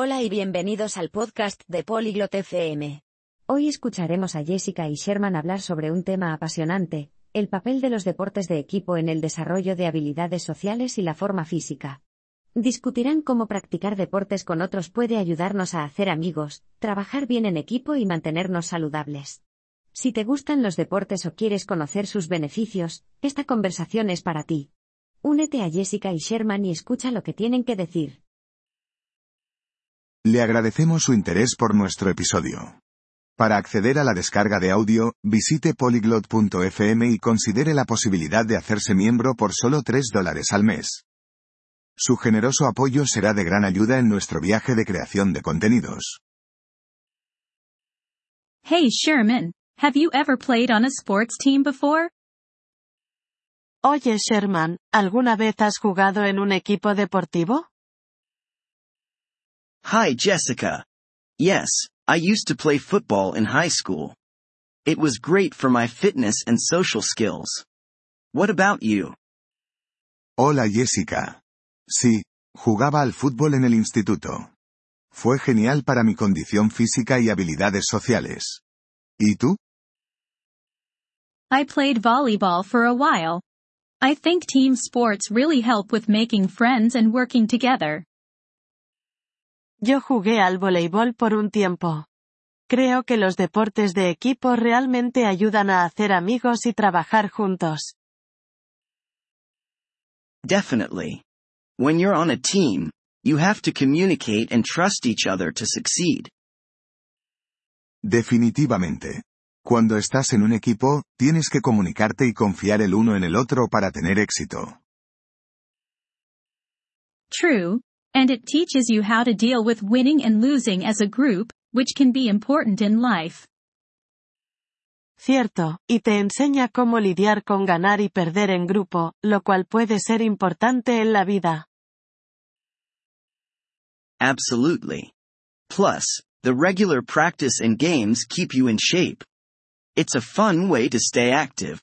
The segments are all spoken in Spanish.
Hola y bienvenidos al podcast de Polyglot FM. Hoy escucharemos a Jessica y Sherman hablar sobre un tema apasionante, el papel de los deportes de equipo en el desarrollo de habilidades sociales y la forma física. Discutirán cómo practicar deportes con otros puede ayudarnos a hacer amigos, trabajar bien en equipo y mantenernos saludables. Si te gustan los deportes o quieres conocer sus beneficios, esta conversación es para ti. Únete a Jessica y Sherman y escucha lo que tienen que decir. Le agradecemos su interés por nuestro episodio. Para acceder a la descarga de audio, visite polyglot.fm y considere la posibilidad de hacerse miembro por solo 3 dólares al mes. Su generoso apoyo será de gran ayuda en nuestro viaje de creación de contenidos. Hey Sherman, have you ever played on a sports team before? Oye Sherman, ¿alguna vez has jugado en un equipo deportivo? Hi Jessica. Yes, I used to play football in high school. It was great for my fitness and social skills. What about you? Hola Jessica. Sí, jugaba al fútbol en el instituto. Fue genial para mi condición física y habilidades sociales. ¿Y tú? I played volleyball for a while. I think team sports really help with making friends and working together. Yo jugué al voleibol por un tiempo. Creo que los deportes de equipo realmente ayudan a hacer amigos y trabajar juntos. Definitely. When you're on a team, you have to communicate and trust each other to succeed. Definitivamente. Cuando estás en un equipo, tienes que comunicarte y confiar el uno en el otro para tener éxito. True, and it teaches you how to deal with winning and losing as a group, which can be important in life. Cierto, y te enseña cómo lidiar con ganar y perder en grupo, lo cual puede ser importante en la vida. Absolutely. Plus, the regular practice and games keep you in shape. It's a fun way to stay active.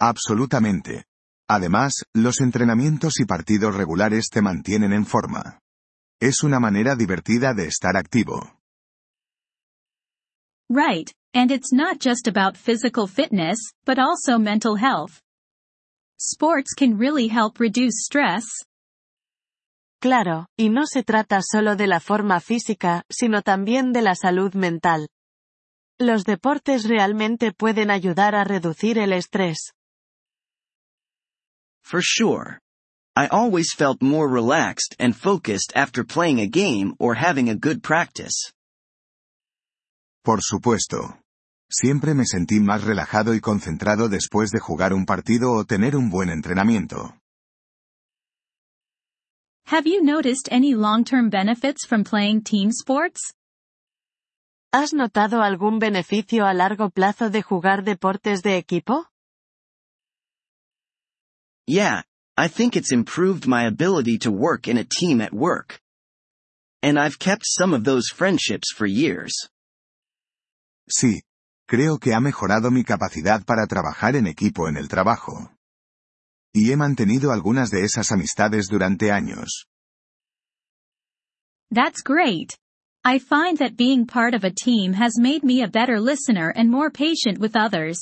Absolutamente. Además, los entrenamientos y partidos regulares te mantienen en forma. Es una manera divertida de estar activo. Right, and it's not just about physical fitness, but also mental health. Sports can really help reduce stress. Claro, y no se trata solo de la forma física, sino también de la salud mental. Los deportes realmente pueden ayudar a reducir el estrés. For sure. I always felt more relaxed and focused after playing a game or having a good practice. Por supuesto. Siempre me sentí más relajado y concentrado después de jugar un partido o tener un buen entrenamiento. Have you noticed any long-term benefits from playing team sports? ¿Has notado algún beneficio a largo plazo de jugar deportes de equipo? Yeah, I think it's improved my ability to work in a team at work. And I've kept some of those friendships for years. Sí. Creo que ha mejorado mi capacidad para trabajar en equipo en el trabajo. Y he mantenido algunas de esas amistades durante años. That's great. I find that being part of a team has made me a better listener and more patient with others.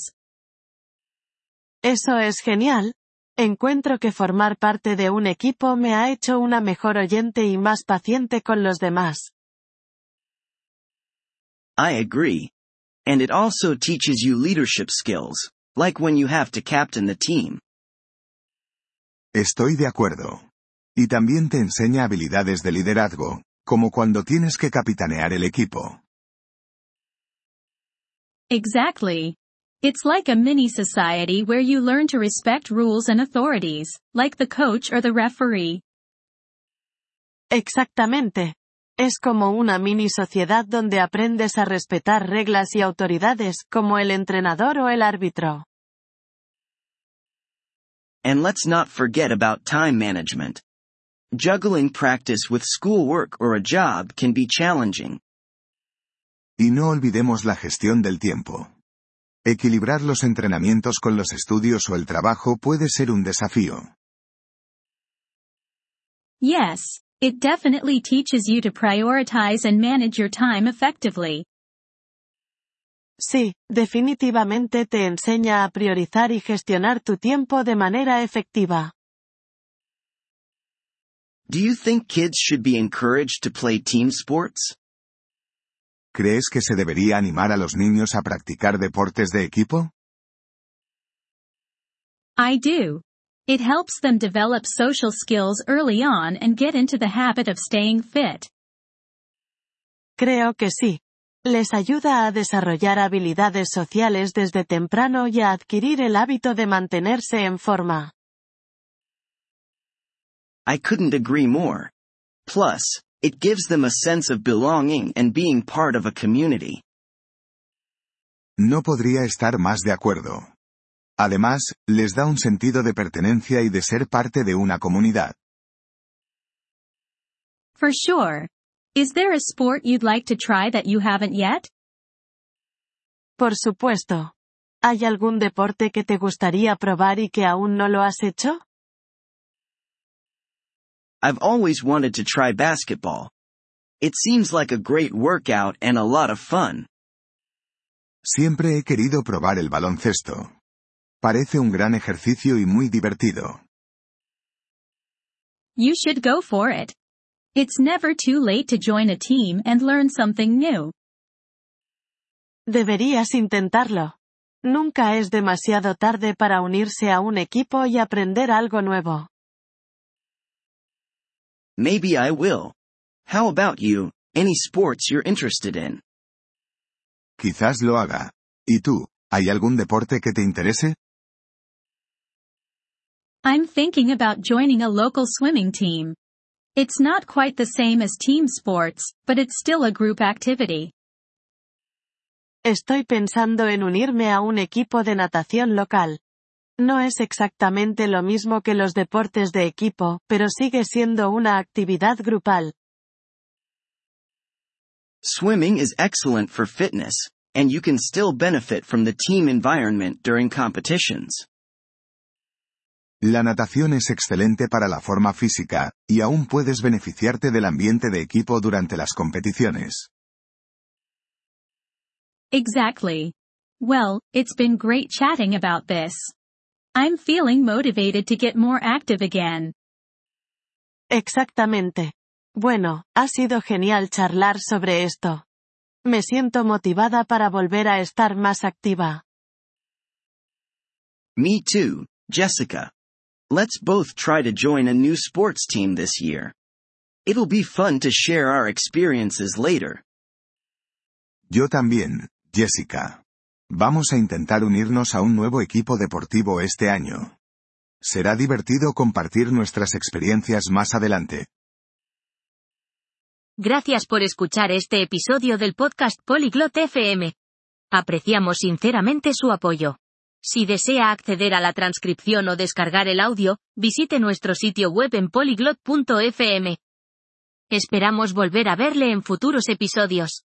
Eso es genial. Encuentro que formar parte de un equipo me ha hecho una mejor oyente y más paciente con los demás. I agree. And it also teaches you leadership skills, like when you have to captain the team. Estoy de acuerdo. Y también te enseña habilidades de liderazgo, como cuando tienes que capitanear el equipo. Exactly. It's like a mini society where you learn to respect rules and authorities, like the coach or the referee. Exactamente. Es como una mini sociedad donde aprendes a respetar reglas y autoridades, como el entrenador o el árbitro. And let's not forget about time management. Juggling practice with schoolwork or a job can be challenging. Y no olvidemos la gestión del tiempo. Equilibrar los entrenamientos con los estudios o el trabajo puede ser un desafío. Yes, It definitely teaches you to prioritize and manage your time effectively. Sí, definitivamente te enseña a priorizar y gestionar tu tiempo de manera efectiva. Do you think kids should be encouraged to play team sports? ¿Crees que se debería animar a los niños a practicar deportes de equipo? I do. It helps them develop social skills early on and get into the habit of staying fit. Creo que sí. Les ayuda a desarrollar habilidades sociales desde temprano y a adquirir el hábito de mantenerse en forma. I couldn't agree more. Plus, it gives them a sense of belonging and being part of a community. No podría estar más de acuerdo. Además, les da un sentido de pertenencia y de ser parte de una comunidad. For sure. Is there a sport you'd like to try that you haven't yet? Por supuesto. ¿Hay algún deporte que te gustaría probar y que aún no lo has hecho? I've always wanted to try basketball. It seems like a great workout and a lot of fun. Siempre he querido probar el baloncesto. Parece un gran ejercicio y muy divertido. You should go for it. It's never too late to join a team and learn something new. Deberías intentarlo. Nunca es demasiado tarde para unirse a un equipo y aprender algo nuevo. Maybe I will. How about you? Any sports you're interested in? Quizás lo haga. ¿Y tú? ¿Hay algún deporte que te interese? I'm thinking about joining a local swimming team. It's not quite the same as team sports, but it's still a group activity. Estoy pensando en unirme a un equipo de natación local. No es exactamente lo mismo que los deportes de equipo, pero sigue siendo una actividad grupal. Swimming is excellent for fitness, and you can still benefit from the team environment during competitions. La natación es excelente para la forma física, y aún puedes beneficiarte del ambiente de equipo durante las competiciones. Exactly. Well, it's been great chatting about this. I'm feeling motivated to get more active again. Exactamente. Bueno, ha sido genial charlar sobre esto. Me siento motivada para volver a estar más activa. Me too, Jessica. Let's both try to join a new sports team this year. It'll be fun to share our experiences later. Yo también, Jessica. Vamos a intentar unirnos a un nuevo equipo deportivo este año. Será divertido compartir nuestras experiencias más adelante. Gracias por escuchar este episodio del podcast Polyglot FM. Apreciamos sinceramente su apoyo. Si desea acceder a la transcripción o descargar el audio, visite nuestro sitio web en polyglot.fm. Esperamos volver a verle en futuros episodios.